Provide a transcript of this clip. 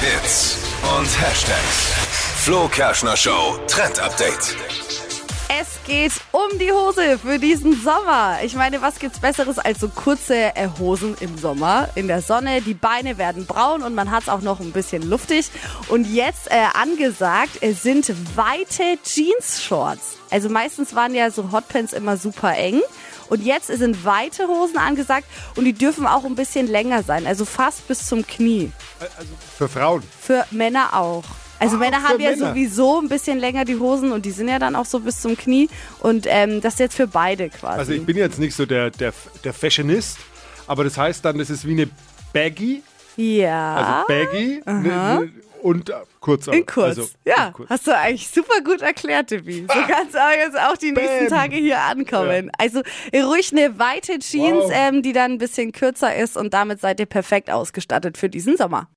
Hits und Hashtags. Flo Kerschner Show Trend Update. Es geht um die Hose für diesen Sommer. Ich meine, was gibt's Besseres als so kurze äh, Hosen im Sommer in der Sonne? Die Beine werden braun und man hat's auch noch ein bisschen luftig. Und jetzt äh, angesagt äh, sind weite Jeans-Shorts. Also meistens waren ja so Hotpants immer super eng. Und jetzt sind weite Hosen angesagt und die dürfen auch ein bisschen länger sein, also fast bis zum Knie. Also für Frauen. Für Männer auch. Also Ah, Männer haben ja Männer. sowieso ein bisschen länger die Hosen und die sind ja dann auch so bis zum Knie. Und ähm, das ist jetzt für beide quasi. Also ich bin jetzt nicht so der, der, der Fashionist, aber das heißt dann, das ist wie eine Baggy, ja. also Baggy ne, ne, und äh, kurz. in kurz. Also, ja, in kurz. hast du eigentlich super gut erklärt, Tippi. So kannst du auch jetzt auch die nächsten Bam. Tage hier ankommen. Also ruhig eine weite Jeans, Wow. ähm, die dann ein bisschen kürzer ist und damit seid ihr perfekt ausgestattet für diesen Sommer.